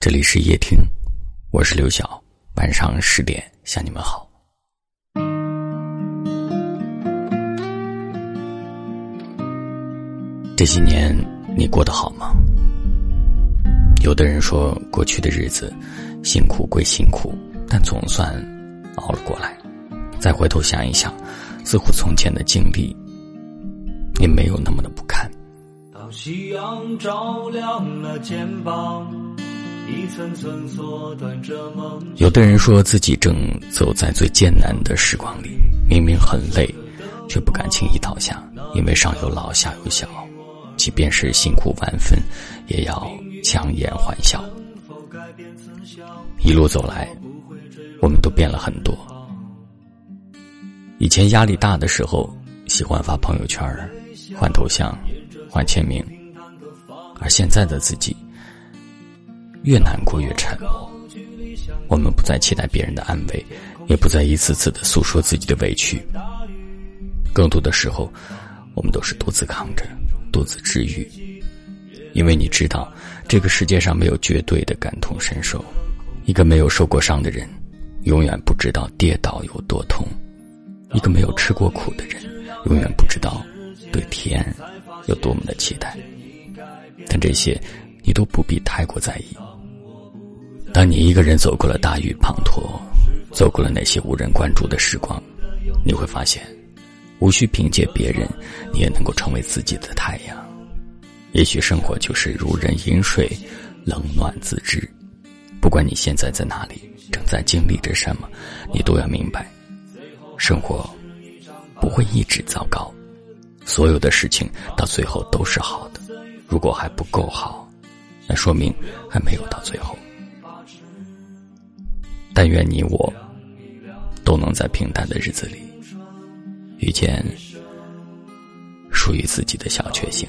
这里是夜听，我是刘晓。晚上十点向你们好。这些年你过得好吗？有的人说，过去的日子辛苦归辛苦，但总算熬了过来。再回头想一想，似乎从前的经历也没有那么的不堪。当夕阳照亮了肩膀。一层层缩短着梦。有的人说自己正走在最艰难的时光里，明明很累，却不敢轻易倒下，因为上有老下有小，即便是辛苦万分，也要强颜欢笑。一路走来，我们都变了很多。以前压力大的时候，喜欢发朋友圈换头像，换签名，而现在的自己。越难过越沉默，我们不再期待别人的安慰，也不再一次次的诉说自己的委屈。更多的时候，我们都是独自扛着，独自治愈。因为你知道，这个世界上没有绝对的感同身受。一个没有受过伤的人，永远不知道跌倒有多痛；一个没有吃过苦的人，永远不知道对甜有多么的期待。但这些，你都不必太过在意。当你一个人走过了大雨滂沱，走过了那些无人关注的时光，你会发现，无需凭借别人，你也能够成为自己的太阳。也许生活就是如人饮水，冷暖自知。不管你现在在哪里，正在经历着什么，你都要明白，生活不会一直糟糕，所有的事情到最后都是好的。如果还不够好，那说明还没有到最后。但愿你我都能在平淡的日子里遇见属于自己的小确幸。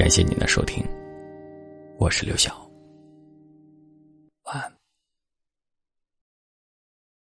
感谢您的收听，我是刘晓。